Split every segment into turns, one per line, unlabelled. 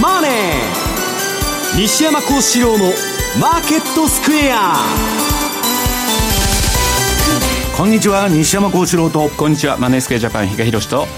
マネー」西山幸四郎の「マーケットスクエア」
こんにちは。西山幸四郎と。
こんにちは。マネースクエアジャパン比嘉宏と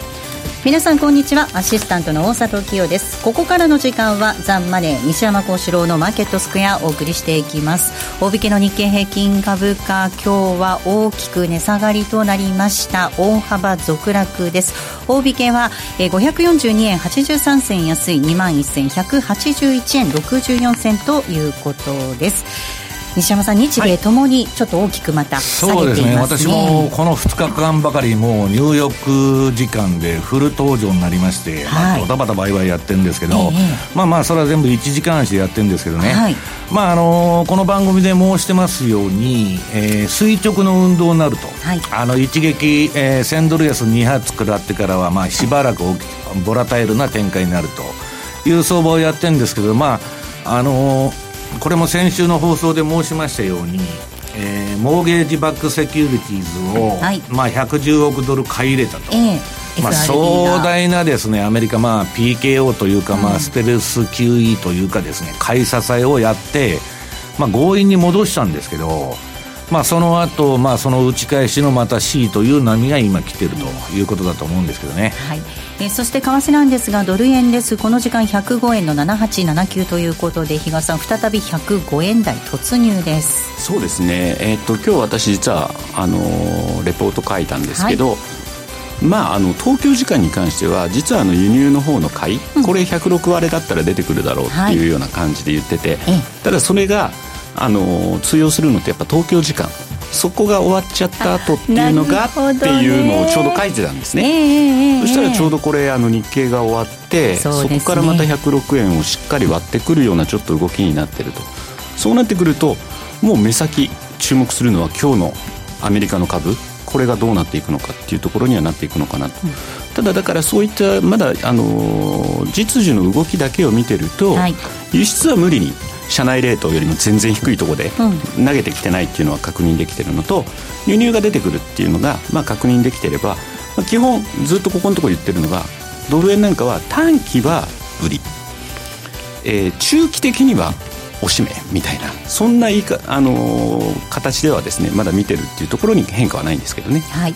皆さんこんにちは。アシスタントの大里清です。ここからの時間はザンマネー西山幸四郎のマーケットスクエアお送りしていきます。大引けの日経平均株価今日は大きく値下がりとなりました。大幅続落です。大引けは542円83銭安い2万1181円64銭ということです。西山さん、日米ともにちょっと大きくまた、ね。はい、そうですね、
私もこの2日間ばかり、もうニューヨーク時間でフル登場になりまして、はい、まあ、ドタバタバイバイやってるんですけど、えー、まあまあ、それは全部1時間足でやってるんですけどね、はい、まああのー、この番組で申してますように、えー、垂直の運動になると、はい、あの一撃、えー、1000ドル安2発食らってからは、まあ、しばらくボラタイルな展開になるという相場をやってるんですけど、まああのーこれも先週の放送で申しましたように、えー、モーゲージバックセキュリティーズを、はい、まあ、110億ドル買い入れたと。えーまあ、壮大なですねアメリカ、まあ、PKO というか、まあ、ステルス QE というかですね買い支えをやって、まあ、強引に戻したんですけどまあ、その後、まあその打ち返しのまた C という波が今来てるということだと思うんですけどね、
はい。えー、そして為替なんですがドル円です。この時間105円の7879ということで比嘉さん再び105円台突入です。
そうですね、えー、っと今日私実はあのレポート書いたんですけど、はい。まあ、あの東京時間に関しては実はあの輸入の方の買い、うん、これ106割れだったら出てくるだろうっていうような感じで言ってて、はい、ただそれがあの通用するのってやっぱ東京時間。そこが終わっちゃった後っていうのが、っていうのをちょうど書いてたんですね、えー、そしたらちょうどこれあの日経が終わって、ね、そこからまた106円をしっかり割ってくるようなちょっと動きになってると。そうなってくるともう目先注目するのは今日のアメリカの株。これがどうなっていくのかっていうところにはなっていくのかなと、うん、ただだからそういったまだあの実需の動きだけを見てると、はい、輸出は無理に社内レートよりも全然低いところで投げてきてないっていうのは確認できてるのと輸入が出てくるっていうのが、まあ、確認できてれば、まあ、基本ずっとここのところ言ってるのがドル円なんかは短期は売り、えー、中期的にはおしめみたいなそんないいか、あのー、形ではですねまだ見てるっていうところに変化はないんですけどね。
はい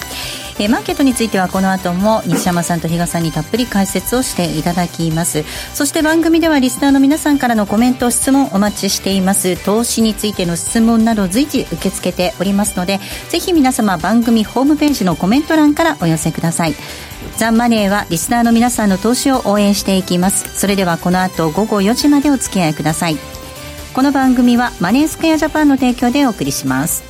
え、マーケットについてはこの後も西山さんと比嘉さんにたっぷり解説をしていただきます。そして番組ではリスナーの皆さんからのコメント質問お待ちしています。投資についての質問など随時受け付けておりますのでぜひ皆様番組ホームページのコメント欄からお寄せください。ザンマネーはリスナーの皆さんの投資を応援していきます。それではこの後午後4時までお付き合いください。この番組はマネースクエアジャパンの提供でお送りします。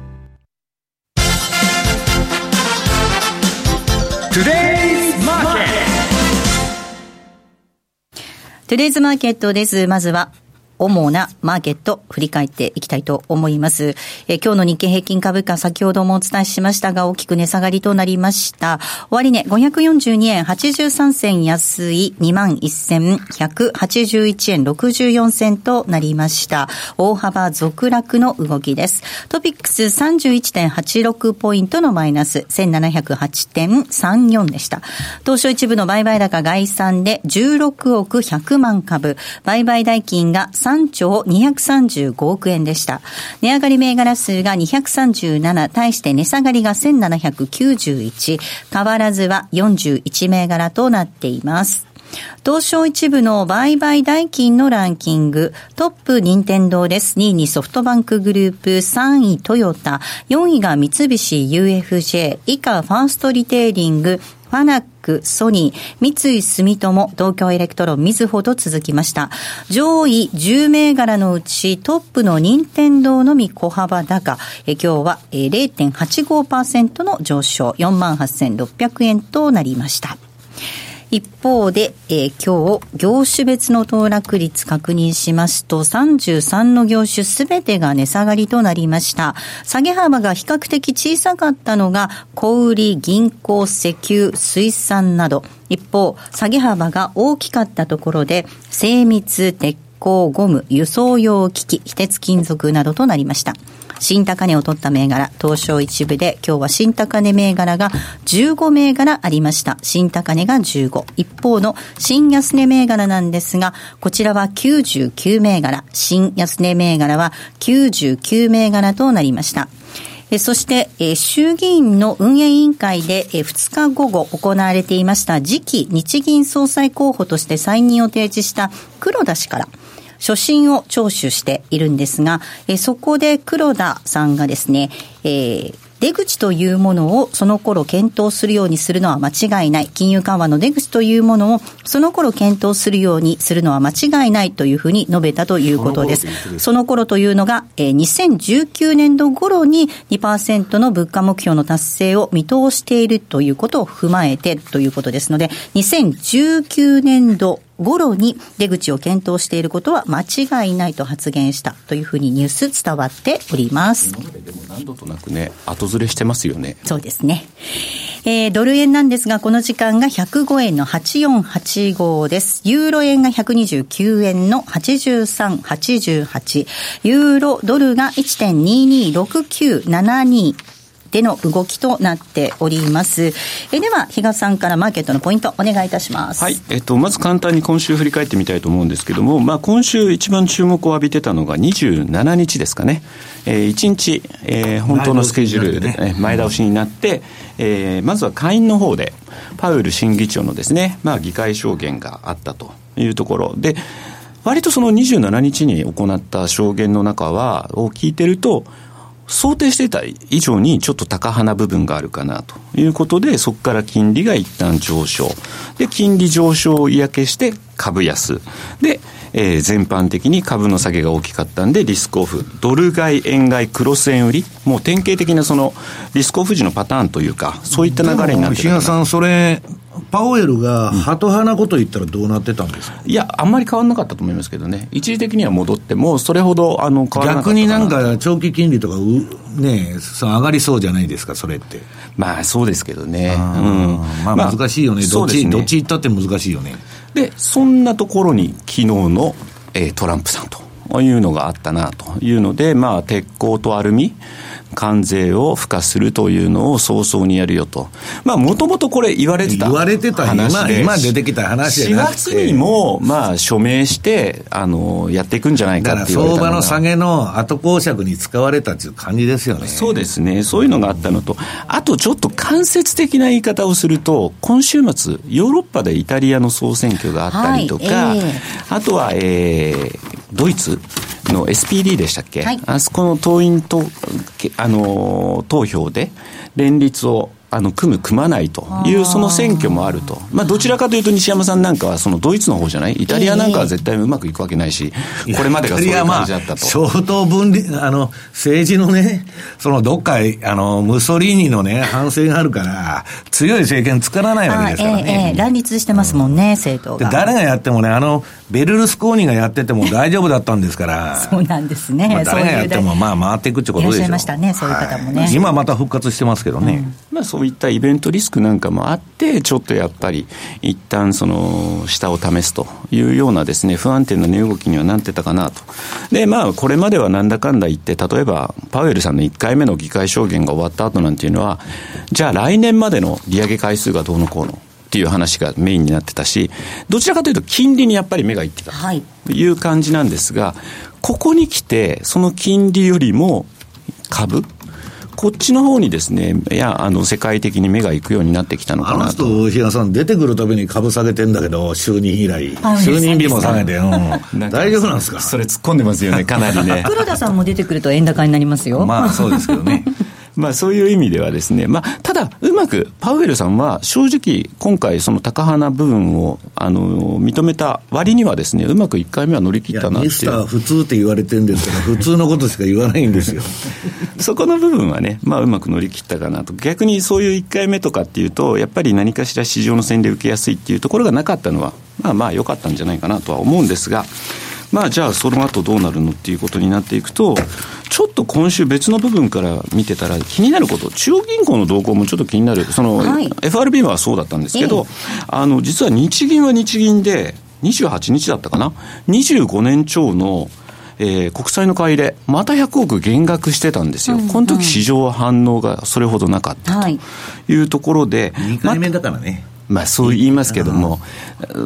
トゥデイズマーケットです。まずは主なマーケット振り返っていきたいと思います。え今日の日経平均株価先ほどもお伝えしましたが大きく値下がりとなりました。終値542円83銭安い21,181円64銭となりました。大幅続落の動きです。トピックス31.86ポイントのマイナス1708.34でした。当初一部の売買高概算で16億100万株、売買代金が3 3兆235億円でした。値上がり銘柄数が237、対して値下がりが1791、変わらずは41銘柄となっています。東証一部の売買代金のランキング、トップ任天堂です。2位にソフトバンクグループ、3位トヨタ、4位が三菱 UFJ、以下ファーストリテイリング、ファナック、ソニー、三井住友、東京エレクトロン、みずほと続きました。上位10銘柄のうちトップの任天堂のみ小幅高。え今日は0.85%の上昇、48,600円となりました。一方で、えー、今日、業種別の騰落率確認しますと、33の業種すべてが値下がりとなりました。下げ幅が比較的小さかったのが、小売、銀行、石油、水産など。一方、下げ幅が大きかったところで、精密、鉄鋼、ゴム、輸送用機器、非鉄金属などとなりました。新高値を取った銘柄、東証一部で今日は新高値銘柄が15銘柄ありました。新高値が15。一方の新安値銘柄なんですが、こちらは99銘柄、新安値銘柄は99銘柄となりました。そして、衆議院の運営委員会で2日午後行われていました次期日銀総裁候補として再任を提示した黒田氏から、初心を聴取しているんですが、えそこで黒田さんがですね、えー出口というものをその頃検討するようにするのは間違いない。金融緩和の出口というものをその頃検討するようにするのは間違いないというふうに述べたということです。その頃というのが、えー、2019年度頃に2%の物価目標の達成を見通しているということを踏まえてということですので、2019年度頃に出口を検討していることは間違いないと発言したというふうにニュース伝わっております。でも
何度となくね、後ずれしてますよね。
そうですね。えー、ドル円なんですが、この時間が105円の8485です。ユーロ円が129円の8388。ユーロドルが1.226972。での動きとなっております。えでは、比嘉さんからマーケットのポイントお願いいたします。
はい。えっと、まず簡単に今週振り返ってみたいと思うんですけども、まあ、今週一番注目を浴びてたのが27日ですかね。えー、1日、えー、本当のスケジュールで、ね、前倒しになって、えー、まずは下院の方で、パウエル新議長のですね、まあ、議会証言があったというところで、割とその27日に行った証言の中は、を聞いてると、想定してた以上にちょっと高派な部分があるかなということで、そこから金利が一旦上昇。で、金利上昇を嫌気して株安。で、えー、全般的に株の下げが大きかったんで、リスクオフ。ドル買い、円買い、クロス円売り。もう典型的なその、リスクオフ時のパターンというか、そういった流れになってる。
比嘉さん、それ、パウエルがハト派なこと言ったらどうなってたんですか、
いや、あんまり変わらなかったと思いますけどね、一時的には戻っても、それほどあの
変わらなかった逆になんか、長期金利とかう、ね、そ上がりそうじゃないですか、それって。
まあ、そうですけどね。う
ん、まあ、難しいよね、まあ、どっち、ね、どっち行ったって難しいよね。
で、そんなところに、昨日の、えー、トランプさんというのがあったなというので、まあ、鉄鋼とアルミ。関税を付加するというのを早々にやるよと。まあ、もともとこれ言われてた
言われてた話で。今出てきた話
じゃなくて。4月にも、まあ、署名して、あの、やっていくんじゃないかって
言われた相場の下げの後公爵に使われたっていう感じですよね。
そうですね。そういうのがあったのと、あとちょっと間接的な言い方をすると、今週末、ヨーロッパでイタリアの総選挙があったりとか、はいえー、あとは、えー、ドイツの SPD でしたっけ、はい、あそこの党員と、あの、投票で連立をあの組む、組まないという、その選挙もあると、まあ、どちらかというと、西山さんなんかは、そのドイツの方じゃない、イタリアなんかは絶対うまくいくわけないし、これまでがそういう感じだったと。
相当分離、あの政治のね、そのどっかあの、ムソリーニのね、反省があるから、強い政権作らないわけですからね。
ええ乱立してますもんね、政党が。
誰がやってもね、あのベルルスコーニがやってても大丈夫だったんですから、
そうなんですね、まあ、
誰がやっても、まあ、回っていくってことでしょいらっしゃい
ましたね、そういう方もね。はい、
今また復活してますけどね。うん、
まあ、そういったイベントリスクなんかもあって、ちょっとやっぱり、一旦その下を試すというようなですね、不安定な値動きにはなってたかなと。で、まあ、これまではなんだかんだ言って、例えば、パウエルさんの1回目の議会証言が終わった後なんていうのは、じゃあ来年までの利上げ回数がどうのこうの。っていう話がメインになってたし、どちらかというと金利にやっぱり目がいってたという感じなんですが、ここに来て、その金利よりも株、こっちの方にですね、いや、あの、世界的に目が行くようになってきたのかなと。
あの人、比嘉さん、出てくるたびに株下げてんだけど、就任以来。就任日も下げて、うん。大丈夫なんですか？
それ突っ込んでますよね、かなりね。
黒田さんも出てくると円高になりますよ。
まあ、そうですけどね。
まあそういう意味ではですね、まあただうまくパウエルさんは正直今回その高派な部分をあの認めた割にはですね、うまく1回目は乗り切ったなって。ミ
スター普通って言われてるんですけど、普通のことしか言わないんですよ。
そこの部分はね、まあうまく乗り切ったかなと。逆にそういう1回目とかっていうと、やっぱり何かしら市場の洗礼受けやすいっていうところがなかったのは、まあまあ良かったんじゃないかなとは思うんですが、まあ、じゃあその後どうなるのっていうことになっていくと、ちょっと今週別の部分から見てたら気になること、中央銀行の動向もちょっと気になる、その、はい、FRB はそうだったんですけど、あの、実は日銀は日銀で、28日だったかな、25年超の、えー、国債の買い入れ、また100億減額してたんですよ、うんうん、この時市場反応がそれほどなかったとい。うところで、
はい、2回目だからね。
まあ、そう言いますけども、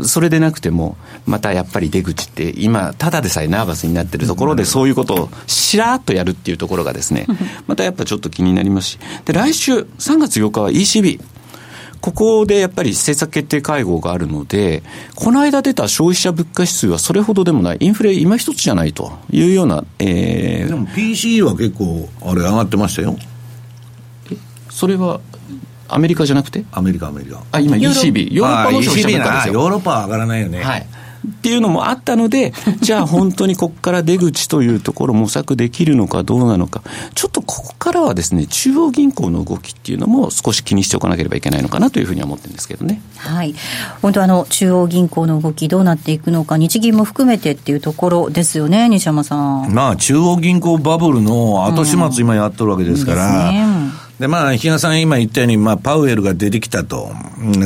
それでなくても、またやっぱり出口って、今、ただでさえナーバスになってるところで、そういうことをしらっとやるっていうところがですね、またやっぱちょっと気になりますし、で来週、3月8日は ECB。ここでやっぱり政策決定会合があるので、この間出た消費者物価指数はそれほどでもない、インフレ今一つじゃないというような、
えー、でも PCE は結構、あれ、上がってましたよ。
それはアメリカじゃなくて？
アメリカ、アメリカ。
あ、今 ECB。ヨーロッパの消費者物価です
よ。ヨーロッパは上がらないよね。
はい。っていうのもあったので、じゃあ本当にここから出口というところ模索できるのかどうなのか、ちょっとここからはですね、中央銀行の動きっていうのも少し気にしておかなければいけないのかなというふうには思ってるんですけどね。
はい。本当あの、中央銀行の動きどうなっていくのか、日銀も含めてっていうところですよね、西山さん。
まあ、中央銀行バブルの後始末今やってるわけですから、うんで、まあ、比嘉さん今言ったように、まあ、パウエルが出てきたと。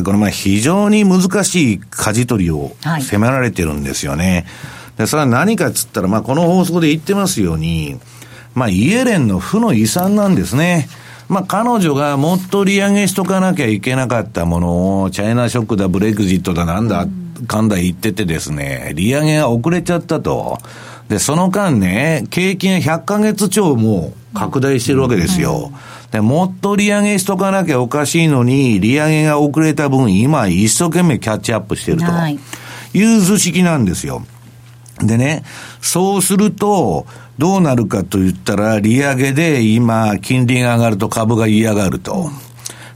このまあ、非常に難しい舵取りを迫られてるんですよね。はい、で、それは何かっつったら、まあ、この放送で言ってますように、まあ、イエレンの負の遺産なんですね。まあ、彼女がもっと利上げしとかなきゃいけなかったものを、チャイナショックだ、ブレグジットだ、なんだ、かんだ言っててですね、利上げが遅れちゃったと。で、その間ね、景気が100ヶ月超も拡大してるわけですよ。うんで、もっと利上げしとかなきゃおかしいのに、利上げが遅れた分、今一生懸命キャッチアップしてると。いう図式なんですよ。でね、そうすると、どうなるかと言ったら、利上げで今、金利が上がると株が嫌がると。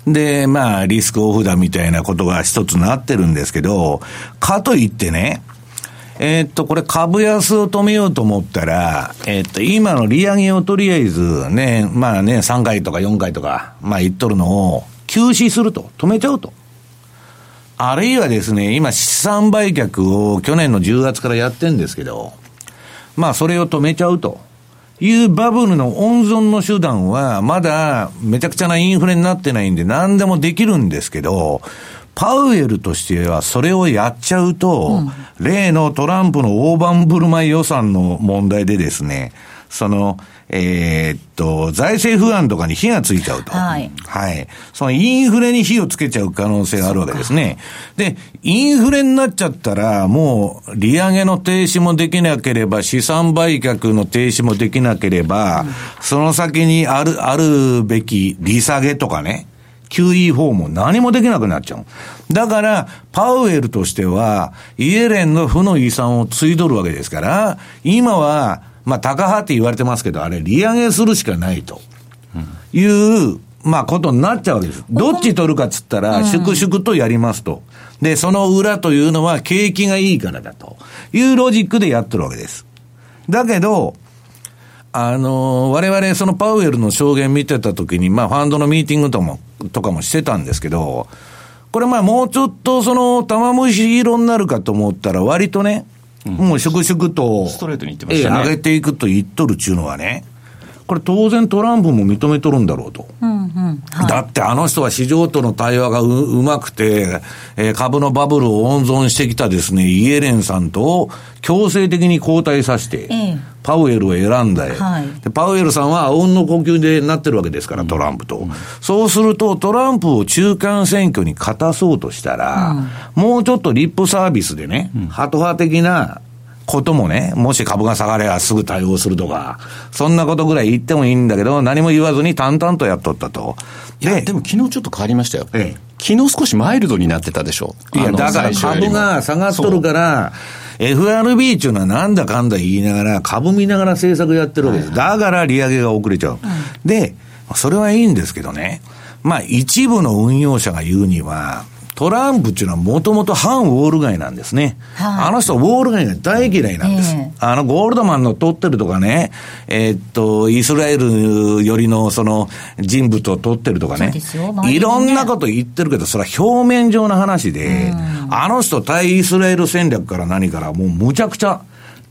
で、まあ、リスクオフだみたいなことが一つなってるんですけど、かといってね、えー、っと、これ株安を止めようと思ったら、えー、っと、今の利上げをとりあえずね、まあね、3回とか4回とか、まあ言っとるのを休止すると、止めちゃうと。あるいはですね、今資産売却を去年の10月からやってんですけど、まあそれを止めちゃうと。いうバブルの温存の手段は、まだめちゃくちゃなインフレになってないんで何でもできるんですけど、パウエルとしてはそれをやっちゃうと、うん、例のトランプの大盤振る舞い予算の問題でですね、その、えー、っと、財政不安とかに火がついちゃうと。はい。はい。そのインフレに火をつけちゃう可能性があるわけですね。で、インフレになっちゃったら、もう、利上げの停止もできなければ、資産売却の停止もできなければ、うん、その先にある、あるべき利下げとかね、QE4 も何もできなくなっちゃう。だから、パウエルとしては、イエレンの負の遺産を継いどるわけですから、今は、まあ、高派って言われてますけど、あれ、利上げするしかないと。いう、まあ、ことになっちゃうわけです。どっち取るかっつったら、粛々とやりますと。で、その裏というのは、景気がいいからだというロジックでやってるわけです。だけど、あの、我々そのパウエルの証言見てたときに、まあファンドのミーティングとも、とかもしてたんですけど、これまあもうちょっとその玉虫色になるかと思ったら割とね、うん、もう粛々と、
ストレートに言ってました
ね。上げていくと言っとるっちゅうのはね、これ当然トランプも認めとるんだろうと。うんうん。はい、だってあの人は市場との対話がううまくて、えー、株のバブルを温存してきたですね、イエレンさんと強制的に交代させて、ええ、パウエルを選んだ、はい、パウエルさんはあうんの呼吸でなってるわけですから、トランプと。うん、そうすると、トランプを中間選挙に勝たそうとしたら、うん、もうちょっとリップサービスでね、ハト派的なこともね、もし株が下がればすぐ対応するとか、そんなことぐらい言ってもいいんだけど、何も言わずに淡々とやっとったと。
で、でも昨日ちょっと変わりましたよ。ええ、昨日少しマイルドになってたでしょ。
いや、だから株が下がっとるから、FRB っていうのはなんだかんだ言いながら、株見ながら政策やってるわけです。だから利上げが遅れちゃう。で、それはいいんですけどね。まあ一部の運用者が言うには、トランプっていうのはもともと反ウォール街なんですね。はい、あの人ウォール街が大嫌いなんです。えー、あのゴールドマンの取ってるとかね、えー、っと、イスラエルよりのその人物を取ってるとかね。ねいろんなこと言ってるけど、それは表面上の話で、あの人対イスラエル戦略から何からもうむちゃくちゃ、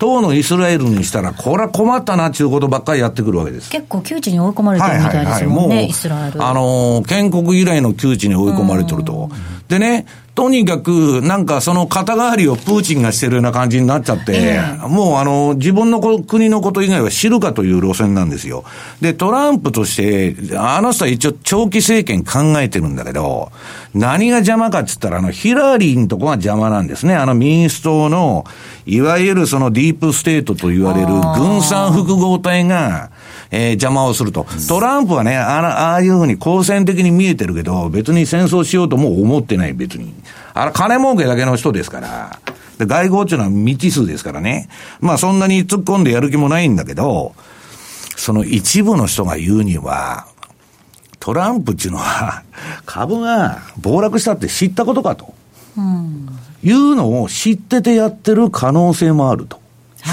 当のイスラエルにしたら、これは困ったなっていうことばっかりやってくるわけです。
結構窮地に追い込まれてるみたいですもんね、はいはいはい、イスラエル。
あのー、建国以来の窮地に追い込まれてると。でね、とにかく、なんかその肩代わりをプーチンがしてるような感じになっちゃって、えー、もうあの、自分の国のこと以外は知るかという路線なんですよ。で、トランプとして、あの人は一応長期政権考えてるんだけど、何が邪魔かって言ったら、あの、ヒラリーのとこが邪魔なんですね。あの民主党の、いわゆるそのディープステートと言われる軍産複合体が、えー、邪魔をすると。トランプはね、あああいうふうに好戦的に見えてるけど、別に戦争しようとも思ってない、別に。あれ、金儲けだけの人ですから。で、外交っていうのは未知数ですからね。まあ、そんなに突っ込んでやる気もないんだけど、その一部の人が言うには、トランプっていうのは、株が暴落したって知ったことかと。うん、いうのを知っててやってる可能性もあると。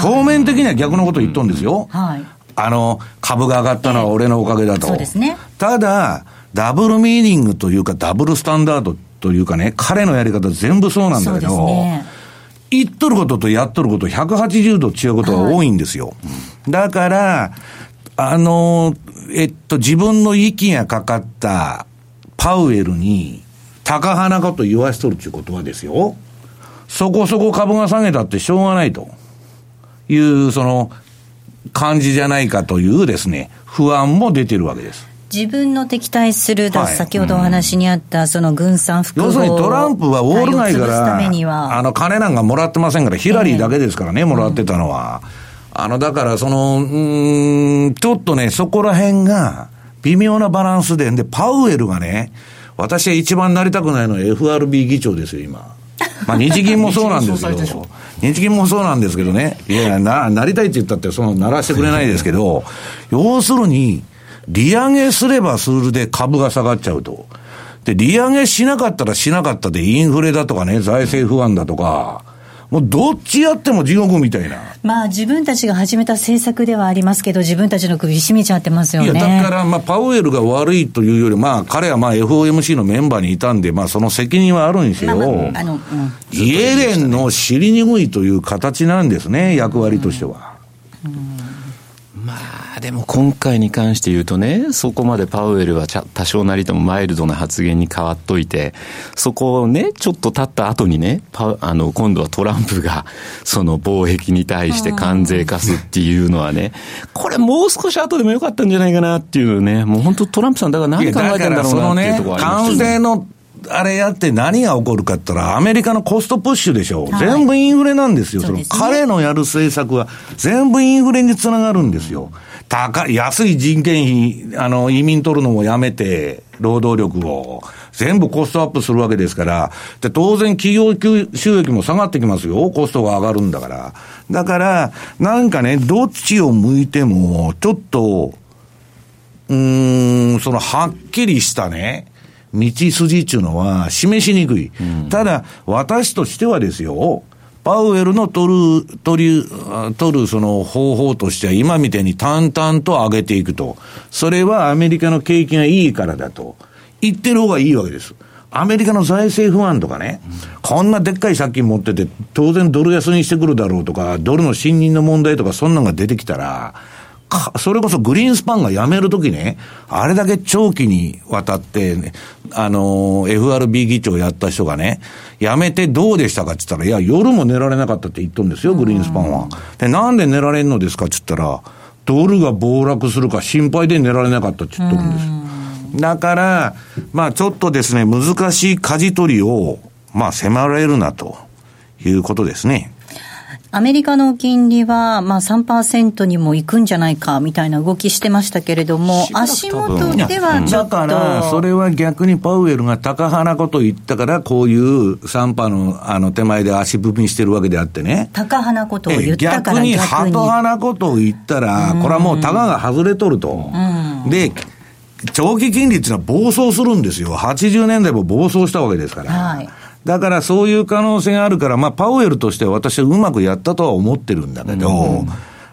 表面的には逆のこと言っとんですよ。はい、あの、株が上がったのは俺のおかげだと。そうですね。ただ、ダブルミーニングというか、ダブルスタンダードというかね、彼のやり方全部そうなんだけど、ね、言っとることとやっとること180度違うことが多いんですよ。はい、だから、あの、えっと、自分の息がかかったパウエルに、高鼻かと言わしとるっていうことはですよ、そこそこ株が下げたってしょうがないという、その、感じじゃないかというですね、不安も出てるわけです。
自分の敵対する、はい、先ほどお話にあった、その軍産複合
要するにトランプはウォール街から、あの、金なんかもらってませんから、ヒラリーだけですからね、えー、もらってたのは。うん、あの、だから、その、うん、ちょっとね、そこら辺が、微妙なバランスで、で、パウエルがね、私は一番なりたくないのは FRB 議長ですよ、今。まあ、日銀もそうなんですけど、日銀もそうなんですけどね、いやな、なりたいって言ったって、その、ならしてくれないですけど、要するに、利上げすればするで株が下がっちゃうと。で、利上げしなかったらしなかったで、インフレだとかね、財政不安だとか、もうどっちやっても地獄みたいな。
まあ自分たちが始めた政策ではありますけど、自分たちの首絞めちゃってますよね。い
や、だからまあパウエルが悪いというより、まあ彼はまあ FOMC のメンバーにいたんで、まあその責任はあるんですよ。まあまあ、あの、うん、イエレンの尻拭いという形なんですね、役割としては。うんうん
でも今回に関して言うとね、そこまでパウエルは多少なりともマイルドな発言に変わっといて、そこをね、ちょっと経った後にね、パあの、今度はトランプが、その貿易に対して関税化すっていうのはね、これもう少し後でもよかったんじゃないかなっていうね、もう本当トランプさんだから何考えてんだろうなっていうところあります
よね。のあれやって何が起こるかって言ったら、アメリカのコストプッシュでしょ。はい、全部インフレなんですよ。そ、ね、の彼のやる政策は全部インフレにつながるんですよ。高い、安い人件費、あの、移民取るのもやめて、労働力を、全部コストアップするわけですから、で、当然企業収益も下がってきますよ。コストが上がるんだから。だから、なんかね、どっちを向いても、ちょっと、うん、その、はっきりしたね、道筋っていうのは示しにくい。うん、ただ、私としてはですよ、パウエルの取る、取る、取るその方法としては今みたいに淡々と上げていくと。それはアメリカの景気がいいからだと。言ってる方がいいわけです。アメリカの財政不安とかね、こんなでっかい借金持ってて、当然ドル安にしてくるだろうとか、ドルの信任の問題とか、そんなのが出てきたら、それこそグリーンスパンが辞めるときね、あれだけ長期にわたって、ね、あの、FRB 議長やった人がね、辞めてどうでしたかって言ったら、いや、夜も寝られなかったって言っとるんですよ、グリーンスパンは。で、なんで寝られんのですかって言ったら、ドルが暴落するか心配で寝られなかったって言っとるんです。だから、まあちょっとですね、難しい舵取りを、まあ迫られるなということですね。
アメリカの金利は、まあ3%にもいくんじゃないかみたいな動きしてましたけれども、足元ではちょっと。
だから、それは逆にパウエルが高派なことを言ったから、こういう3%のあの手前で足踏みしてるわけであってね。
高派なことを言った
から逆に。ハト派なことを言ったら、これはもうタガが外れとると。で、長期金利っていうのは暴走するんですよ。80年代も暴走したわけですから。はいだからそういう可能性があるから、まあ、パウエルとしては私はうまくやったとは思ってるんだけど、うん、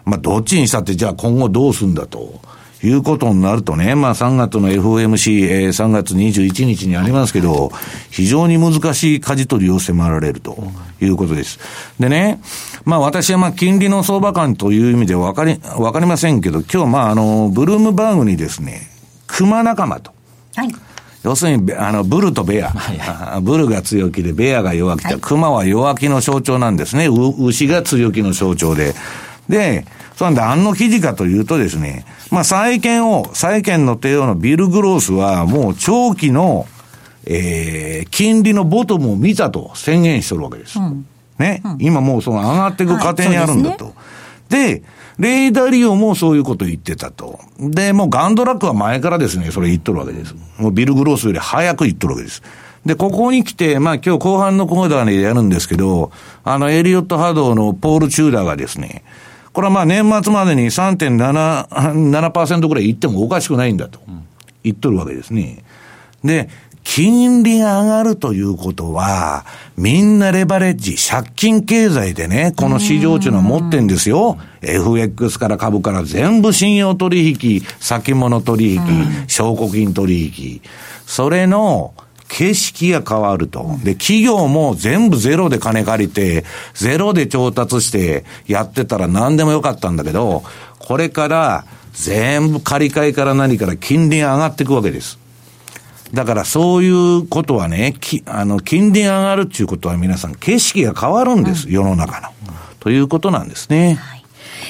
まあ、どっちにしたって、じゃあ今後どうすんだと。いうことになるとね、まあ3月の FOMC、えー、3月21日にありますけど、非常に難しい舵取りを迫られるということです。でね、まあ私はまあ金利の相場感という意味でわかり、わかりませんけど、今日まああの、ブルームバーグにですね、熊仲間と。はい。要するに、あの、ブルとベア。はいはい、ブルが強気で、ベアが弱気で、はい、熊は弱気の象徴なんですね。牛が強気の象徴で。で、そうなんで、何の記事かというとですね、まあ、債券を、債券の帝王のビル・グロースは、もう長期の、えー、金利のボトムを見たと宣言してるわけです。うん、ね、うん、今もうその上がっていく過程にあるんだと。はいで、レーダリオもそういうこと言ってたと。で、もうガンドラックは前からですね、それ言っとるわけです。もうビル・グロースより早く言っとるわけです。で、ここに来て、まあ今日後半のコーダーでやるんですけど、あの、エリオット波動のポール・チューダーがですね、これはまあ年末までに3.7%ぐらいいってもおかしくないんだと言っとるわけですね。で、金利が上がるということは、みんなレバレッジ、借金経済でね、この市場っていうの持ってんですよ。FX から株から全部信用取引、先物取引、証拠金取引。それの、景色が変わると。で、企業も全部ゼロで金借りて、ゼロで調達してやってたら何でもよかったんだけど、これから全部借り換えから何から金利が上がっていくわけです。だからそういうことはね、きあの、金利が上がるっていうことは皆さん景色が変わるんです、世の中の。ということなんですね。はい、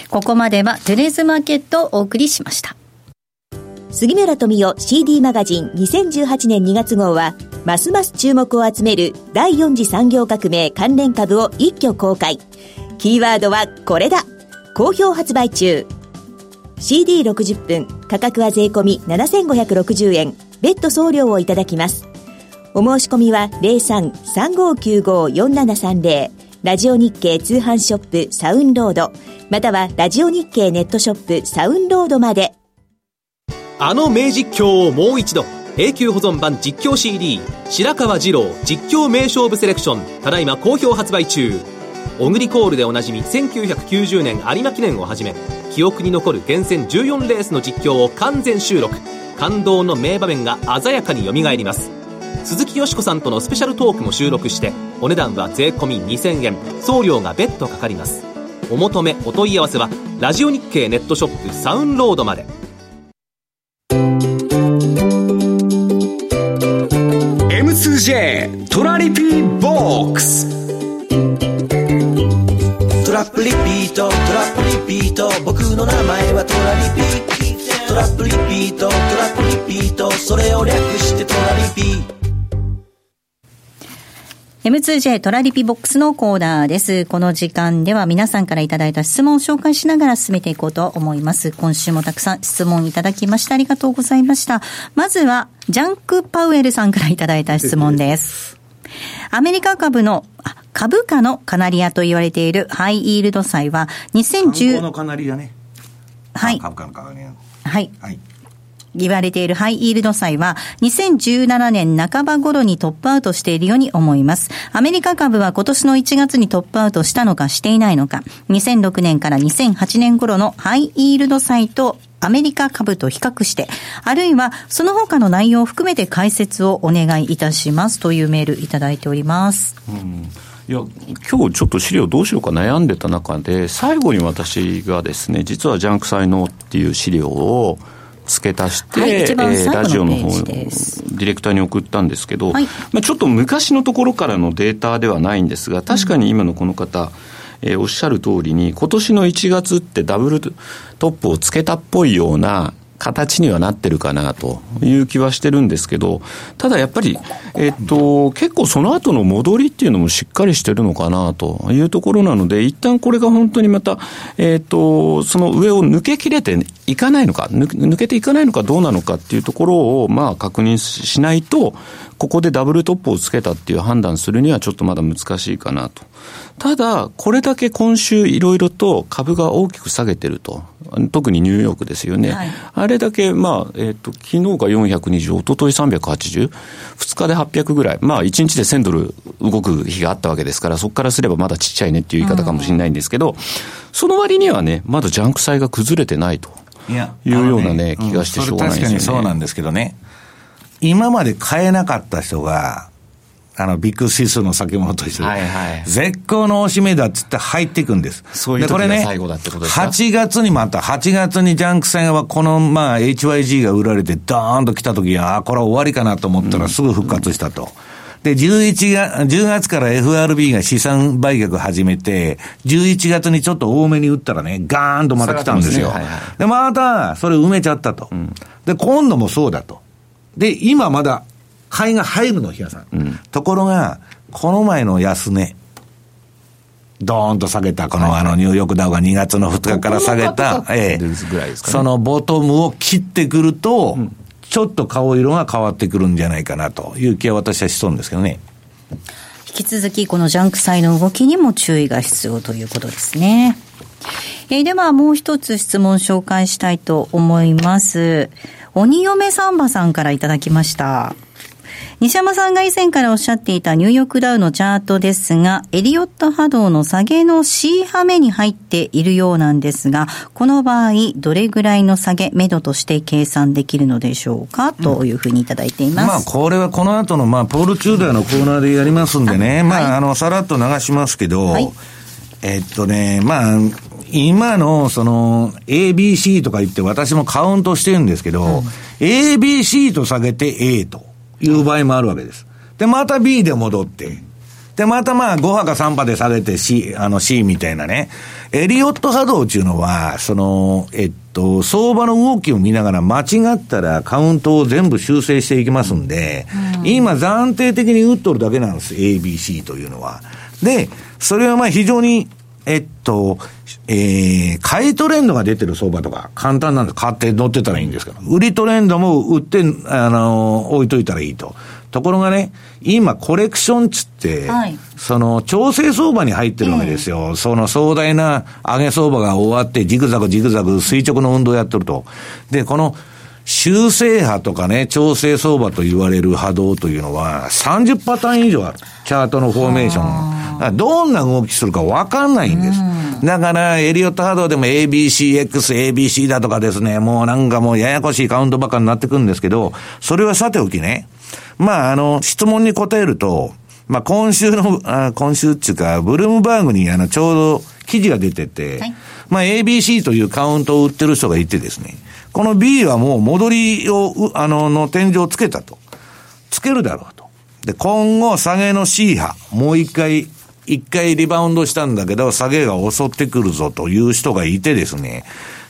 ここまではテレーズマーケットをお送りしました。
杉村富代 CD マガジン2018年2月号は、ますます注目を集める第4次産業革命関連株を一挙公開。キーワードはこれだ好評発売中。CD60 分、価格は税込7560円。別途送料をいただきます。お申し込みは03-3595-4730ラジオ日経通販ショップサウンロード。またはラジオ日経ネットショップサウンロードまで。
あの名実況をもう一度。永久保存版実況 CD 白川二郎実況名勝負セレクション。ただいま好評発売中。オグリコールでおなじみ1990年有馬記念をはじめ記憶に残る厳選14レースの実況を完全収録。感動の名場面が鮮やかによみがえります。鈴木よしこさんとのスペシャルトークも収録してお値段は税込2000円。送料が別途かかります。お求めお問い合わせはラジオ日経ネットショップサウンロードまで。M2J トラリピーボックス。
トラップリピートトラップリピート。僕の名前はトラリピトラップリピートトラップリピートそれを略してトラリピ
M2J トラリピボックスのコーナーです。この時間では皆さんからいただいた質問を紹介しながら進めていこうと思います。今週もたくさん質問いただきましてありがとうございました。まずは、ジャンク・パウエルさんからいただいた質問です。アメリカ株の、株価のカナリアと言われているハイイールド債は2010、
のカナリアね。
はい。
株価のカナリア。
はい。はい言われているハイイールド債は2017年半ば頃にトップアウトしているように思います。アメリカ株は今年の1月にトップアウトしたのかしていないのか、2006年から2008年頃のハイイールド債とアメリカ株と比較して、あるいはその他の内容を含めて解説をお願いいたしますというメールいただいております。うん
いや今日ちょっと資料どうしようか悩んでた中で最後に私がですね実はジャンク才能っていう資料を付け足して、はい、えー、ラジオの方ディレクターに送ったんですけど、はい、まあ、ちょっと昔のところからのデータではないんですが確かに今のこの方、うんえー、おっしゃる通りに今年の1月ってダブルトップをつけたっぽいような形にはなってるかなという気はしてるんですけど、ただやっぱり、えっと、結構その後の戻りっていうのもしっかりしてるのかなというところなので、一旦これが本当にまた、えっと、その上を抜けきれていかないのか、抜けていかないのかどうなのかっていうところを、まあ確認しないと、ここでダブルトップをつけたっていう判断するにはちょっとまだ難しいかなと。ただ、これだけ今週いろいろと株が大きく下げてると。特にニューヨークですよね。はい、あれだけ、まあ、えっ、ー、と、昨日が420、おととい380、2日で800ぐらい、まあ、1日で1000ドル動く日があったわけですから、そこからすればまだちっちゃいねっていう言い方かもしれないんですけど、うん、その割にはね、まだジャンク債が崩れてないというようなね、ね気がしてしょうがないですよね。
確かにそうなんですけどね。今まで買えなかった人が、あの、ビッグ指数の先物として、はいはい、絶好のおしめだっつって入っていくんです。
そういうことですか、
ね、8月にまた、8月にジャンク戦はこの、まあ、HYG が売られて、ドーンと来た時ああ、これは終わりかなと思ったらすぐ復活したと。うんで、11月、10月から FRB が資産売却始めて、11月にちょっと多めに打ったらね、ガーンとまた来たんですよ。で、ねはいはい、また、それ埋めちゃったと、うん。で、今度もそうだと。で、今まだ買いが入るの、比嘉さん。うん、ところが、この前の安値、ドーンと下げた、この、あの、ニューヨークダウが2月の2日から下げた、ええ、そのボトムを切ってくると、うん、ちょっと顔色が変わってくるんじゃないかなという気は私はしそうんですけどね。
引き続き、このジャンク債の動きにも注意が必要ということですね。えー、では、もう一つ質問紹介したいと思います。鬼嫁サンバさんからいただきました。西山さんが以前からおっしゃっていたニューヨークダウのチャートですが、エリオット波動の下げの C 波目に入っているようなんですが、この場合、どれぐらいの下げ、目処として計算できるのでしょうか、というふうにいただいています。
まあ、これはこの後の、まあ、ポール・チューダーのコーナーでやりますんでね、まあ、あの、さらっと流しますけど、はい、えっとね、まあ、今の、その、ABC とか言って私もカウントしてるんですけど、うん、ABC と下げて A という場合もあるわけです。で、また B で戻って、で、またまあ5波か3波で下げて C、あの C みたいなね。エリオット波動っていうのは、その、えっと、相場の動きを見ながら間違ったらカウントを全部修正していきますんで、うん、今暫定的に打っとるだけなんです。ABC というのは。で、それはまあ非常にえっと、えー、買いトレンドが出てる相場とか、簡単なんです。買って乗ってたらいいんですけど、売りトレンドも売って、あの、置いといたらいいと。ところがね、今、コレクションつって、はい、その、調整相場に入ってるわけですよ。えー、その壮大な上げ相場が終わって、ジグザグジグザグ垂直の運動をやってると。で、この、修正波とかね、調整相場と言われる波動というのは、30パターン以上ある。チャートのフォーメーション。どんな動きするかわかんないんです。だから、エリオット波動でも ABCX、ABC だとかですね、もうなんかもうややこしいカウントばっかになってくるんですけど、それはさておきね、まあ、あの、質問に答えると、まあ、今週の、あ今週っていうか、ブルームバーグにあの、ちょうど記事が出てて、はい、まあ、ABC というカウントを売ってる人がいてですね、この B はもう戻りを、あの、の天井をつけたと。つけるだろうと。で、今後、下げの C 波、もう一回、一回リバウンドしたんだけど、下げが襲ってくるぞという人がいてですね。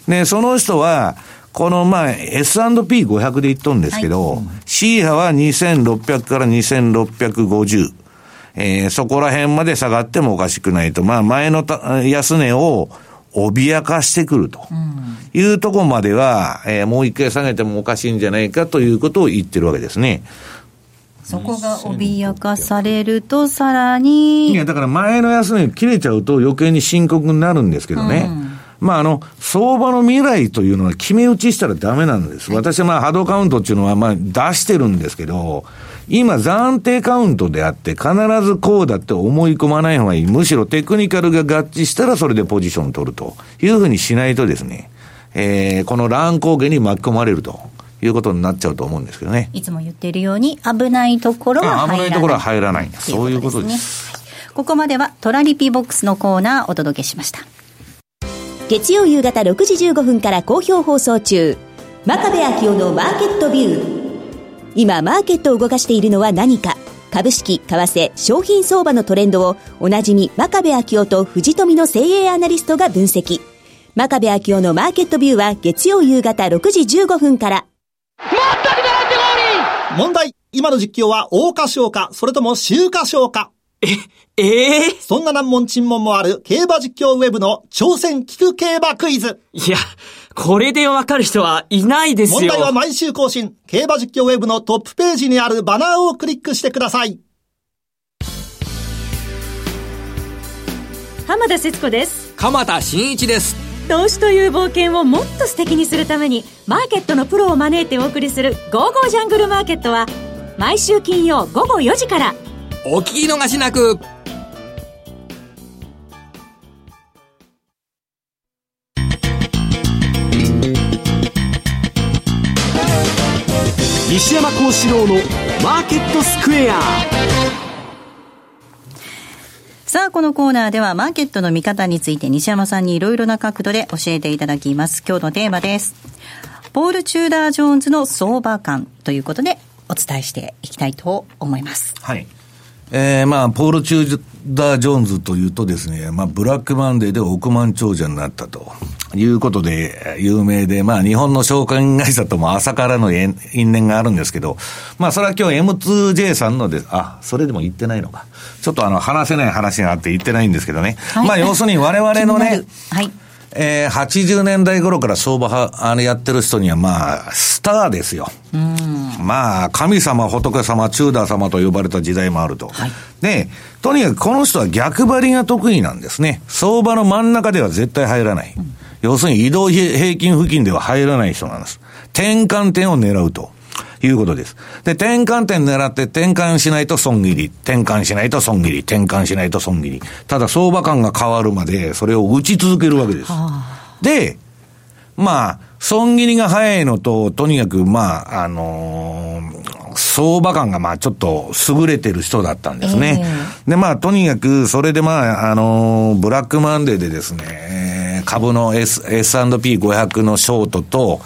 で、その人は、このまあ S&P500 で言っとんですけど、はい、C 波は2600から2650。えー、そこら辺まで下がってもおかしくないと。まあ前の安値を脅かしてくるというところまでは、えー、もう一回下げてもおかしいんじゃないかということを言ってるわけですね。
そこが脅かされると、さらに。
いや、だから前の安値切れちゃうと余計に深刻になるんですけどね。うん、まあ、あの、相場の未来というのは決め打ちしたらダメなんです。私はまあ、波動カウントっていうのはまあ、出してるんですけど、今暫定カウントであって、必ずこうだって思い込まない方がいい。むしろテクニカルが合致したらそれでポジション取るというふうにしないとですね、えー、この乱高下に巻き込まれると。いうことになっちゃうと思うんですけどね。
いつも言っているように、危ないところは入らない。
危ないところは入らない。そういうことです。
ここまではトラリピボックスのコーナーお届けしました。
月曜夕方6時15分から好評放送中。真壁昭夫のマーケットビュー。今マーケットを動かしているのは何か株式、為替、商品相場のトレンドをおなじみ真壁昭夫と藤富の精鋭アナリストが分析。真壁昭夫のマーケットビューは月曜夕方6時15分から。
問題今の実況は大花賞か、それとも秋華賞か
え、ええー、
そんな難問沈問もある競馬実況ウェブの挑戦聞く競馬クイズ。
いや、これでわかる人はいないですよ。
問題は毎週更新。競馬実況ウェブのトップページにあるバナーをクリックしてください。
浜田節子です。
鎌田新一です。
投資という冒険をもっと素敵にするために、マーケットのプロを招いてお送りする、ゴーゴージャングルマーケットは、毎週金曜午後4時から。
お聞き逃しなく。
西山幸四郎のマーケットスクエア
さあ、このコーナーではマーケットの見方について西山さんにいろいろな角度で教えていただきます。今日のテーマです。ポール・チューダー・ジョーンズの相場感ということでお伝えしていきたいと思います。
はい。えー、まあ、ポール・チューダー・ジョーンズというとですね、まあ、ブラックマンデーで億万長者になったということで有名で、まあ、日本の証券会社とも朝からの因縁があるんですけど、まあ、それは今日 M2J さんので、あ、それでも言ってないのか。ちょっとあの、話せない話があって言ってないんですけどね。はい、まあ、要するに我々のね、はい。えー、80年代頃から相場は、あれやってる人には、まあ、スターですよ。まあ、神様、仏様、チューダー様と呼ばれた時代もあると。はい、で、とにかくこの人は逆張りが得意なんですね。相場の真ん中では絶対入らない。うん、要するに移動平均付近では入らない人なんです。転換点を狙うと。いうことです。で、転換点狙って転換しないと損切り、転換しないと損切り、転換しないと損切り。ただ相場感が変わるまで、それを打ち続けるわけです。で、まあ、損切りが早いのと、とにかく、まあ、あのー、相場感がまあちょっと優れてる人だったんですね。えー、で、まあとにかく、それでまあ、あのー、ブラックマンデーでですね、株の S、S&P500 のショートと、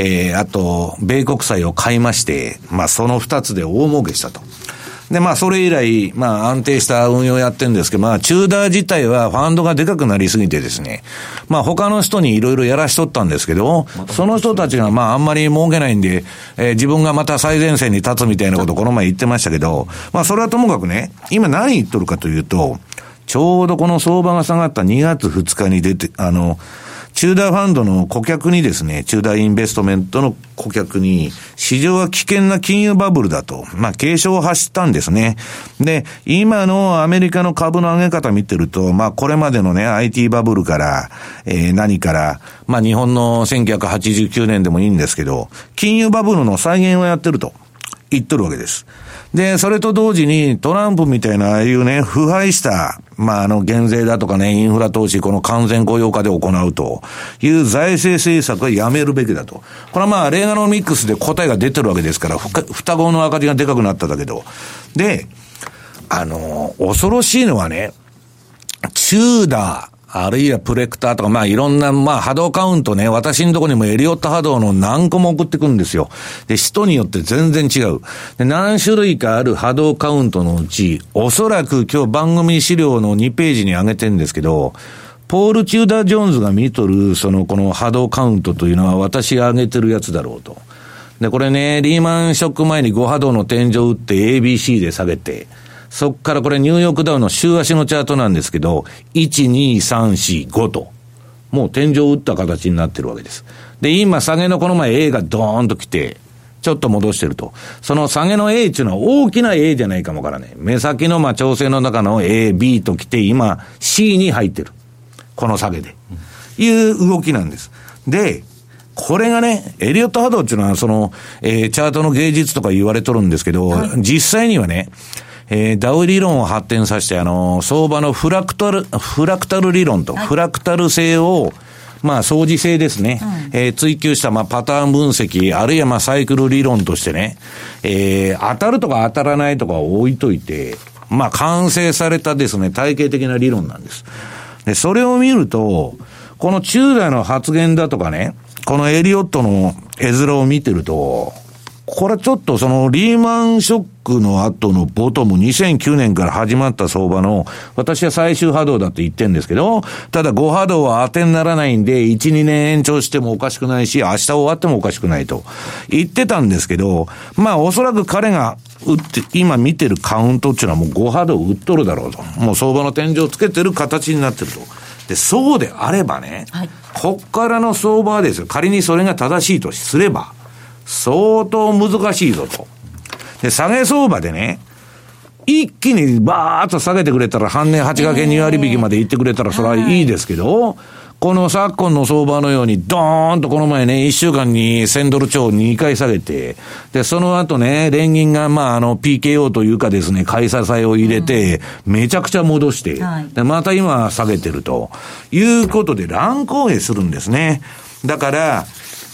えー、あと、米国債を買いまして、まあ、その二つで大儲けしたと。で、まあ、それ以来、まあ、安定した運用をやってるんですけど、まあ、チューダー自体はファンドがでかくなりすぎてですね、まあ、他の人にいろいろやらしとったんですけど、その人たちが、まあ、あんまり儲けないんで、えー、自分がまた最前線に立つみたいなことこの前言ってましたけど、まあ、それはともかくね、今何言っとるかというと、ちょうどこの相場が下がった2月2日に出て、あの、チューダーファンドの顧客にですね、チューダーインベストメントの顧客に、市場は危険な金融バブルだと、まあ、警鐘を発したんですね。で、今のアメリカの株の上げ方見てると、まあ、これまでのね、IT バブルから、えー、何から、まあ、日本の1989年でもいいんですけど、金融バブルの再現をやってると言っとるわけです。で、それと同時にトランプみたいなああいうね、腐敗した、まあ、あの、減税だとかね、インフラ投資、この完全雇用化で行うという財政政策はやめるべきだと。これはまあ、レーガノミックスで答えが出てるわけですから、双子の赤字がでかくなっただけど。で、あの、恐ろしいのはね、チューダー、あるいはプレクターとか、まあいろんな、まあ波動カウントね、私のとこにもエリオット波動の何個も送ってくるんですよ。で、人によって全然違う。で、何種類かある波動カウントのうち、おそらく今日番組資料の2ページに上げてるんですけど、ポール・チューダー・ジョーンズが見とる、その、この波動カウントというのは私が上げてるやつだろうと。で、これね、リーマンショック前に5波動の天井打って ABC で下げて、そっからこれニューヨークダウの週足のチャートなんですけど、1、2、3、4、5と。もう天井を打った形になってるわけです。で、今下げのこの前 A がドーンと来て、ちょっと戻してると。その下げの A っていうのは大きな A じゃないかもからね。目先のまあ調整の中の A、B と来て今 C に入ってる。この下げで。いう動きなんです。で、これがね、エリオット波動っていうのは、その、えー、チャートの芸術とか言われとるんですけど、はい、実際にはね、えー、ダウ理論を発展させて、あの、相場のフラクタル、フラクタル理論と、フラクタル性を、まあ、相似性ですね。うん、えー、追求した、まあ、パターン分析、あるいは、まあ、サイクル理論としてね、えー、当たるとか当たらないとか置いといて、まあ、完成されたですね、体系的な理論なんです。で、それを見ると、この中大の発言だとかね、このエリオットの絵面を見てると、これちょっとそのリーマンショックの後のボトム2009年から始まった相場の私は最終波動だと言ってるんですけど、ただ5波動は当てにならないんで1、2年延長してもおかしくないし、明日終わってもおかしくないと言ってたんですけど、まあおそらく彼が打って、今見てるカウントっていうのはもう5波動打っとるだろうと。もう相場の天井をつけてる形になってると。で、そうであればね、はい、こっからの相場はですよ、仮にそれが正しいとすれば、相当難しいぞと。で、下げ相場でね、一気にバーッと下げてくれたら、半年8掛け2割引きまで行ってくれたら、それはいいですけど、この昨今の相場のように、ドーンとこの前ね、1週間に1000ドル超2回下げて、で、その後ね、連銀が、まあ、あの、PKO というかですね、買い支えを入れて、めちゃくちゃ戻して、で、また今下げてると、いうことで乱高下するんですね。だから、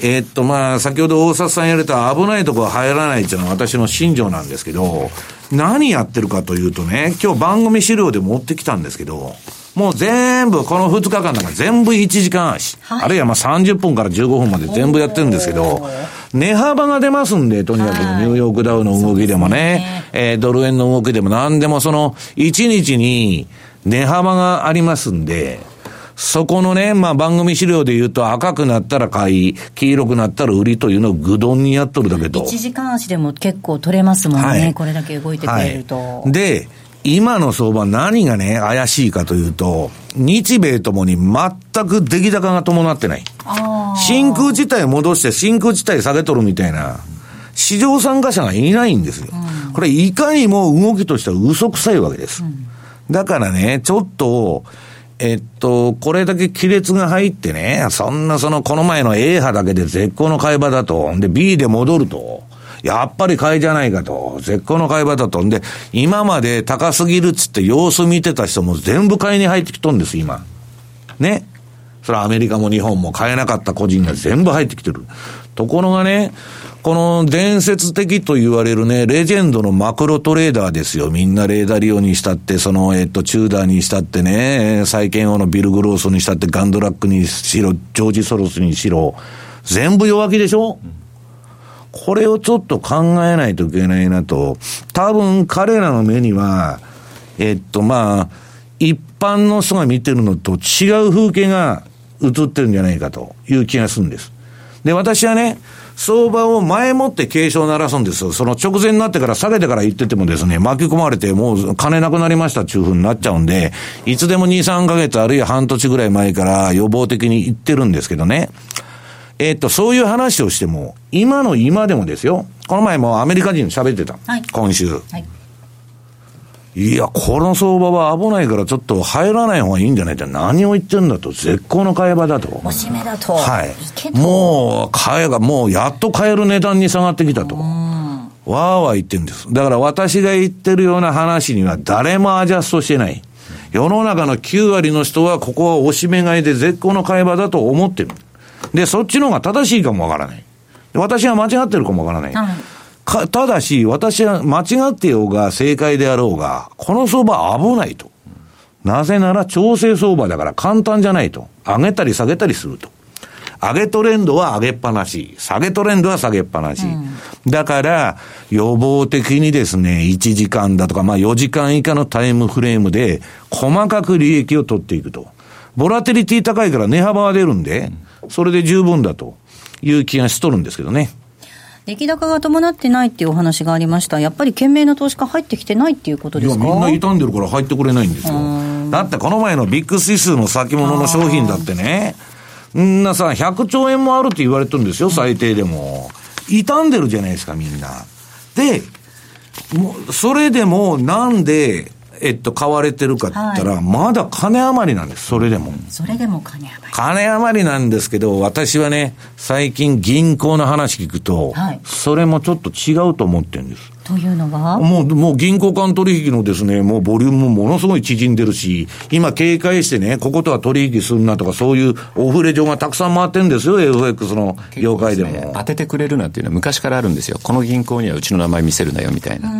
えー、っと、まあ、先ほど大札さんやれた危ないところは入らないっていうのは私の信条なんですけど、何やってるかというとね、今日番組資料で持ってきたんですけど、もう全部、この2日間なんか全部1時間足、はい、あるいはまあ30分から15分まで全部やってるんですけど、値幅が出ますんで、とにかくニューヨークダウの動きでもね、ね。えー、ドル円の動きでも何でもその1日に値幅がありますんで、そこのね、まあ番組資料で言うと赤くなったら買い、黄色くなったら売りというのをぐどんにやっとるだけと。
1時間足でも結構取れますもんね、はい、これだけ動いてくれると。
はい、で、今の相場何がね、怪しいかというと、日米ともに全く出来高が伴ってない。真空自体戻して真空自体下げとるみたいな。市場参加者がいないんですよ。うん、これいかにも動きとしては嘘くさいわけです。うん、だからね、ちょっと、えっと、これだけ亀裂が入ってね、そんなその、この前の A 波だけで絶好の買い場だと。んで、B で戻ると。やっぱり買いじゃないかと。絶好の買い場だと。んで、今まで高すぎるっつって様子見てた人も全部買いに入ってきとんです、今。ね。それはアメリカも日本も買えなかった個人が全部入ってきてる。ところがね、この伝説的と言われるね、レジェンドのマクロトレーダーですよ。みんなレーダーリオにしたって、その、えっと、チューダーにしたってね、債券王のビル・グロースにしたって、ガンドラックにしろ、ジョージ・ソロスにしろ、全部弱気でしょ、うんこれをちょっと考えないといけないなと。多分彼らの目には、えっとまあ、一般の人が見てるのと違う風景が映ってるんじゃないかという気がするんです。で、私はね、相場を前もって警鐘を鳴らすんですよ。その直前になってから下げてから言っててもですね、巻き込まれてもう金なくなりましたっていうふうになっちゃうんで、いつでも2、3ヶ月あるいは半年ぐらい前から予防的に言ってるんですけどね。えっと、そういう話をしても、今の今でもですよ。この前もアメリカ人喋ってた。はい、今週。はいいや、この相場は危ないからちょっと入らない方がいいんじゃない？って何を言ってんだと。絶好の買い場だと。
おしめだと。
はい。もう、買えが、もうやっと買える値段に下がってきたと。わーわー言ってるんです。だから私が言ってるような話には誰もアジャストしてない。世の中の9割の人はここはおしめ買いで絶好の買い場だと思ってる。で、そっちの方が正しいかもわからない。私は間違ってるかもわからない。はいか、ただし、私は間違ってようが正解であろうが、この相場危ないと。なぜなら調整相場だから簡単じゃないと。上げたり下げたりすると。上げトレンドは上げっぱなし。下げトレンドは下げっぱなし。うん、だから、予防的にですね、1時間だとか、まあ4時間以下のタイムフレームで、細かく利益を取っていくと。ボラテリティ高いから値幅が出るんで、それで十分だという気がしとるんですけどね。
出来高が伴ってないっていうお話がありました。やっぱり懸命な投資家入ってきてないっていうことですか？
いや、みんな傷んでるから入ってくれないんですよ。だってこの前のビッグ指数の先物の商品だってね、んなさ、100兆円もあるって言われてるんですよ、最低でも。傷んでるじゃないですか、みんな。で、もう、それでもなんで、えっと、買われてるかって言ったら、はい、まだ金余りなんです、それでも。
それでも金余り。
金余りなんですけど、私はね、最近銀行の話聞くと、はい、それもちょっと違うと思ってるんです。
というのは？
もう、もう銀行間取引のですね、もうボリュームもものすごい縮んでるし、今警戒してね、こことは取引するなとか、そういうオフレ状がたくさん回ってるんですよ、FX の業界でも、
ね。当ててくれるなんていうのは昔からあるんですよ。この銀行にはうちの名前見せるなよ、みたいな。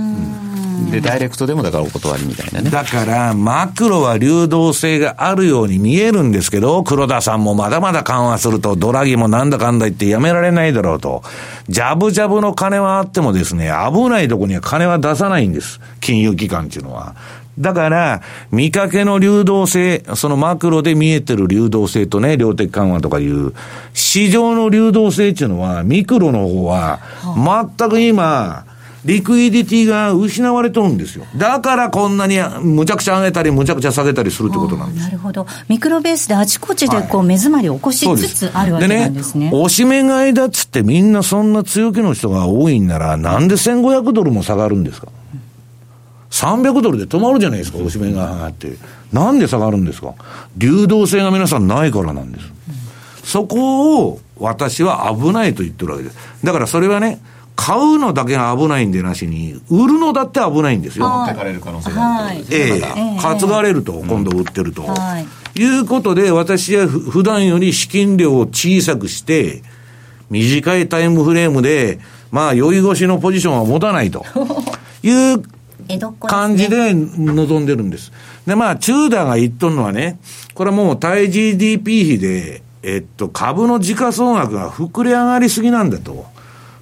で、ダイレクトでもだからお断りみたいなね。
だから、マクロは流動性があるように見えるんですけど、黒田さんもまだまだ緩和すると、ドラギもなんだかんだ言ってやめられないだろうと。ジャブジャブの金はあってもですね、危ないとこには金は出さないんです。金融機関っていうのは。だから、見かけの流動性、そのマクロで見えてる流動性とね、量的緩和とかいう、市場の流動性っていうのは、ミクロの方は、全く今、リクイディティが失われとるんですよ。だからこんなにむちゃくちゃ上げたり、むちゃくちゃ下げたりするってことなんです。
なるほど。ミクロベースであちこちでこう、目詰まりを起こしつつあるわけなんですね。
でね、押し目買いだっつってみんなそんな強気の人が多いんなら、なんで1500ドルも下がるんですか？300ドルで止まるじゃないですか、押し目が上がって。なんで下がるんですか？流動性が皆さんないからなんです。そこを私は危ないと言ってるわけです。だからそれはね、買うのだけが危ないんでなしに、売るのだって危ないんですよ。
持ってかれる可能性がある
ええ。担がれると、今度売ってると。いうことで、私は普段より資金量を小さくして、短いタイムフレームで、まあ、酔い越しのポジションは持たないと。いう感じで望んでるんです。で、まあ、チューダーが言っとるのはね、これはもう対 GDP 比で、えっと、株の時価総額が膨れ上がりすぎなんだと。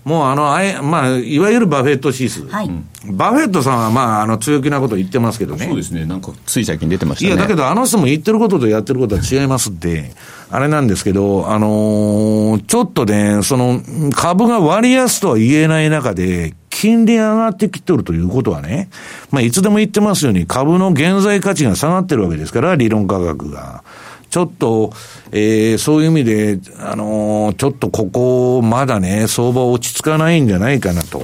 もうあの、あえ、まあ、いわゆるバフェット指数。はい。バフェットさんはまあ、あの、強気なこと言ってますけどね。
そうですね。なんか、つい最近出てましたね。
いや、だけどあの人も言ってることとやってることは違いますって、あれなんですけど、あのー、ちょっとね、その、株が割安とは言えない中で、金利上がってきてるということはね、まあ、いつでも言ってますように、株の現在価値が下がってるわけですから、理論価格が。ちょっと、えー、そういう意味で、あのー、ちょっとここ、まだね、相場落ち着かないんじゃないかなと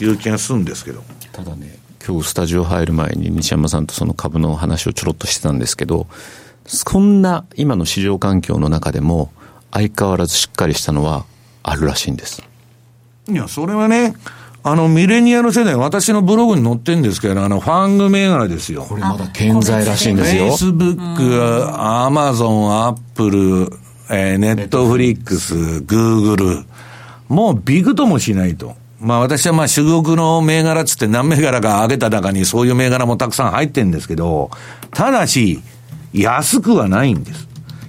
いう気がするんですけど。
ただね、今日スタジオ入る前に西山さんとその株の話をちょろっとしてたんですけど、そんな今の市場環境の中でも、相変わらずしっかりしたのはあるらしいんです。
いや、それはね、あの、ミレニアル世代、私のブログに載ってるんですけど、あの、ファング銘柄ですよ。
これまだ健在らしいんですよ。
フェイスブック、アマゾン、アップル、えー、ネットフリックス、グーグル。もうビグともしないと。まあ私はまあ主玉の銘柄つって何銘柄か上げた中にそういう銘柄もたくさん入ってるんですけど、ただし、安くはないんです。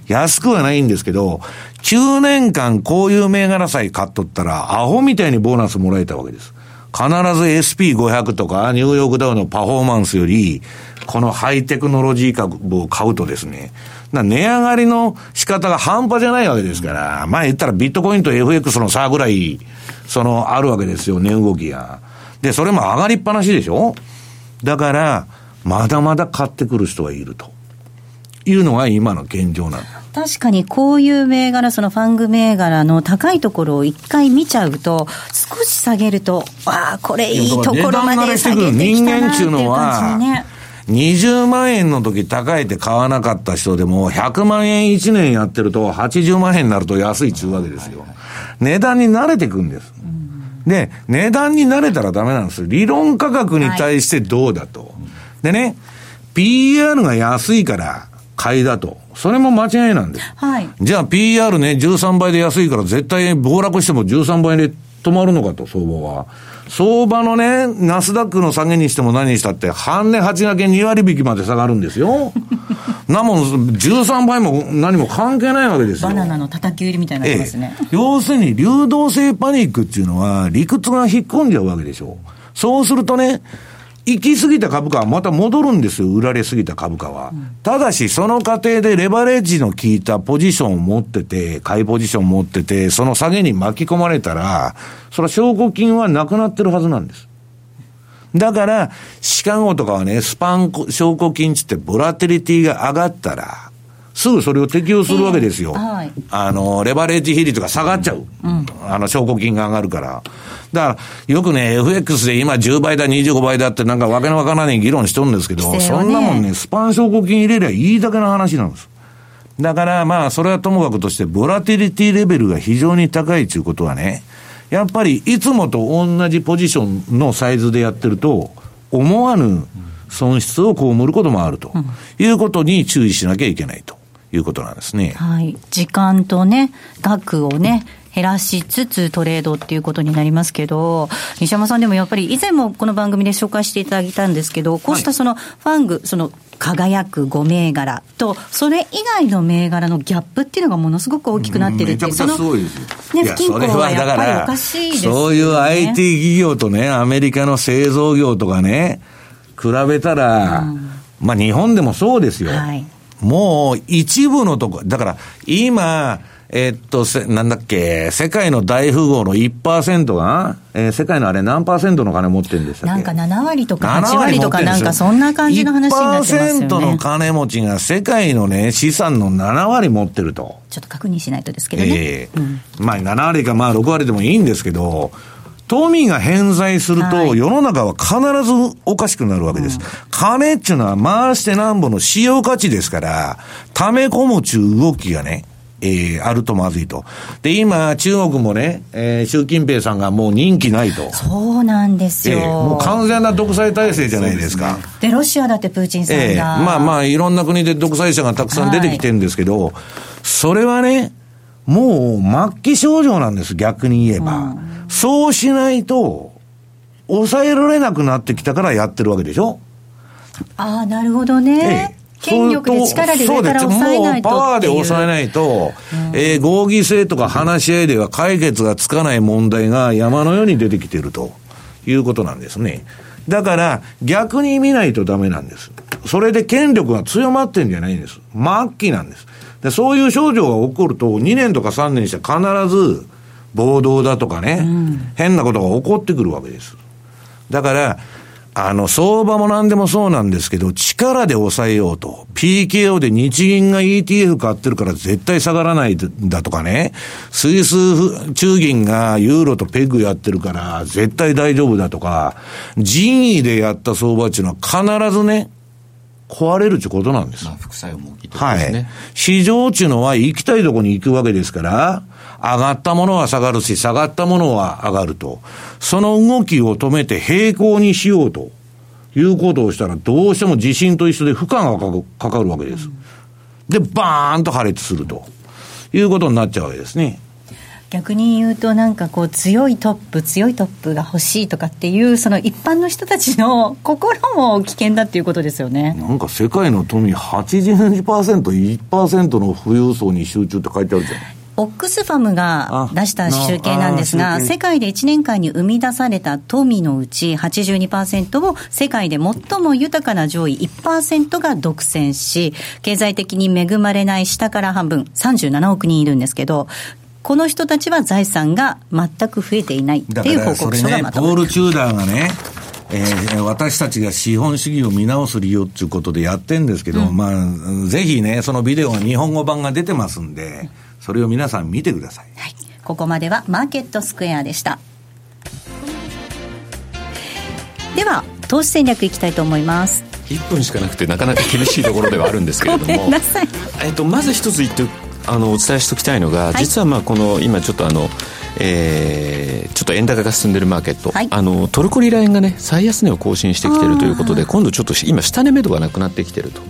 安くはないんですけど、9年間こういう銘柄さえ買っとったら、アホみたいにボーナスもらえたわけです。必ず SP500 とかニューヨークダウのパフォーマンスより、このハイテクノロジー株を買うとですね、値上がりの仕方が半端じゃないわけですから、まあ言ったらビットコインと FX の差ぐらい、その、あるわけですよ、値動きが。で、それも上がりっぱなしでしょ？だから、まだまだ買ってくる人がいると。いうのが今の現状なんだ
確かにこういう銘柄、そのファング銘柄の高いところを一回見ちゃうと、少し下げると、わあ、これいいところまで下げてきたなっていう感じね。
20万円の時高いって買わなかった人でも、100万円1年やってると、80万円になると安いっちゅうわけですよ。値段に慣れていくんです。で、値段に慣れたらダメなんです。理論価格に対してどうだと。でね、PR が安いから、買いだと。それも間違いなんです。はい。じゃあ PR ね、13倍で安いから絶対暴落しても13倍で止まるのかと、相場は。相場のね、ナスダックの下げにしても何にしたって、半値8掛け2割引きまで下がるんですよ。なもん、13倍も何も関係ないわけですよ。
バナナの叩き売りみたいになりますね、
ええ。要するに、流動性パニックっていうのは、理屈が引っ込んじゃうわけでしょ。そうするとね、行き過ぎた株価はまた戻るんですよ、売られすぎた株価は。うん、ただし、その過程でレバレッジの効いたポジションを持ってて、買いポジションを持ってて、その下げに巻き込まれたら、それは証拠金はなくなってるはずなんです。だから、シカゴとかはね、スパン証拠金つってボラテリティが上がったら、すぐそれを適用するわけですよ。えーはい、あの、レバレッジ比率が下がっちゃう。うん、あの、証拠金が上がるから。だから、よくね、FX で今10倍だ、25倍だってなんかわけのわからない議論しとるんですけど、ね、そんなもんね、スパン証拠金入れりゃいいだけの話なんです。だからまあ、それはともかくとして、ボラティリティレベルが非常に高いということはね、やっぱりいつもと同じポジションのサイズでやってると、思わぬ損失を被ることもあるということに注意しなきゃいけないということなんですね。
はい。時間とね、額をね、減らしつつトレードっていうことになりますけど、西山さんでもやっぱり以前もこの番組で紹介していただいたんですけど、こうしたそのファング、その輝く5銘柄と、それ以外の銘柄のギャップっていうのがものすごく大きくなってるっていう、
めちゃくちゃすごいです
ね、不均衡はやっぱりおかしいですよね。
そういう IT 企業とね、アメリカの製造業とかね、比べたら、うん、まあ日本でもそうですよ。はい、もう一部のとこ、だから今、えー、っと、せ、なんだっけ、世界の大富豪の1%が、えー、世界のあれ何パーセントの金持ってるんでした
なんか7割とか8割とかなんかそんな感じの話になってますよね。1%
の金持ちが世界のね、資産の7割持ってると。
ちょっと確認しないとですけどね。え
えーうん、まあ7割かまあ6割でもいいんですけど、富が偏在すると、世の中は必ずおかしくなるわけです。金っていうのは回してなんぼの使用価値ですから、溜め込むちゅう動きがね、えー、あるとまずいと。で、今、中国もね、えー、習近平さんがもう任期ないと。
そうなんですよ。えー、
もう完全な独裁体制じゃないですか。
で、ね、ロシアだってプーチンさんが。えー、
まあまあ、いろんな国で独裁者がたくさん出てきてるんですけど、はい、それはね、もう末期症状なんです、逆に言えば。うん、そうしないと、抑えられなくなってきたからやってるわけでしょ
ああ、なるほどね。ええ権力で力で上から抑えないと
パワーで抑えないと、うん、えー、合議制とか話し合いでは解決がつかない問題が山のように出てきているということなんですね。だから、逆に見ないとダメなんです。それで権力が強まってんじゃないんです。末期なんです。でそういう症状が起こると、2年とか3年して必ず、暴動だとかね、うん、変なことが起こってくるわけです。だから、あの、相場も何でもそうなんですけど、力で抑えようと。PKO で日銀が ETF 買ってるから絶対下がらないだとかね。スイス中銀がユーロとペグやってるから絶対大丈夫だとか、人為でやった相場っていうのは必ずね、壊れるってことなんです。まあ、
副作用も大きい
ですね。はい。市場っていうのは行きたいとこに行くわけですから、上がったものは下がるし、下がったものは上がると。その動きを止めて平行にしようということをしたら、どうしても地震と一緒で負荷がかかるわけです。で、バーンと破裂するということになっちゃうわけですね。
逆に言うと、なんかこう、強いトップ、強いトップが欲しいとかっていう、その一般の人たちの心も危険だっていうことですよね
なんか世界の富82%、1%の富裕層に集中って書いてあるじゃん。
オックスファムが出した集計なんですが、世界で1年間に生み出された富のうち82%を世界で最も豊かな上位1%が独占し、経済的に恵まれない下から半分、37億人いるんですけど、この人たちは財産が全く増えていないっていう報告書がまとま
ね、ポール・チューダーがね、えー、私たちが資本主義を見直す理由っていうことでやってるんですけど、うん、まあ、ぜひね、そのビデオが日本語版が出てますんで、それを皆さん見てください。
はい。ここまではマーケットスクエアでした。では、投資戦略いきたいと思います。
1分しかなくてなかなか厳しいところではあるんですけれども えっと、まず一つ言ってあのお伝えしておきたいのが、はい、実はまあこの今ちょっとあのえー、ちょっと円高が進んでいるマーケット、はい、あのトルコリラ円がね最安値を更新してきているということで今度ちょっと今下値目処がなくなってきていると。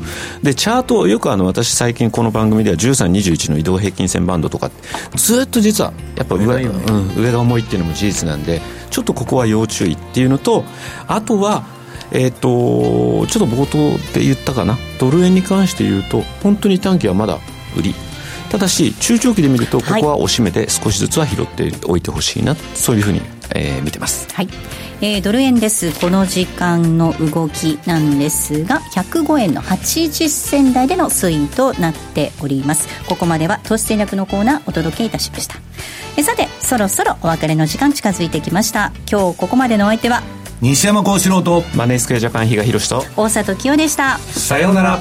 でチャートよくあの私最近この番組では1321の移動平均線バンドとかずっと実はやっぱ上,、うん、上が重いっていうのも事実なんでちょっとここは要注意っていうのとあとはえーと、ちょっと冒頭で言ったかな？ドル円に関して言うと本当に短期はまだ売りただし中長期で見るとここは押しめて少しずつは拾っておいてほしいな、はい、そういうふうに、えー、見てます。
はい。えー、ドル円です。この時間の動きなんですが105円の80銭台での推移となっております。ここまでは投資戦略のコーナーお届けいたしました。えさてそろそろお別れの時間近づいてきました。今日ここまでのお相手は
西山幸四郎と
マネースクエアジャパン比嘉宏と
大里清でした。
さようなら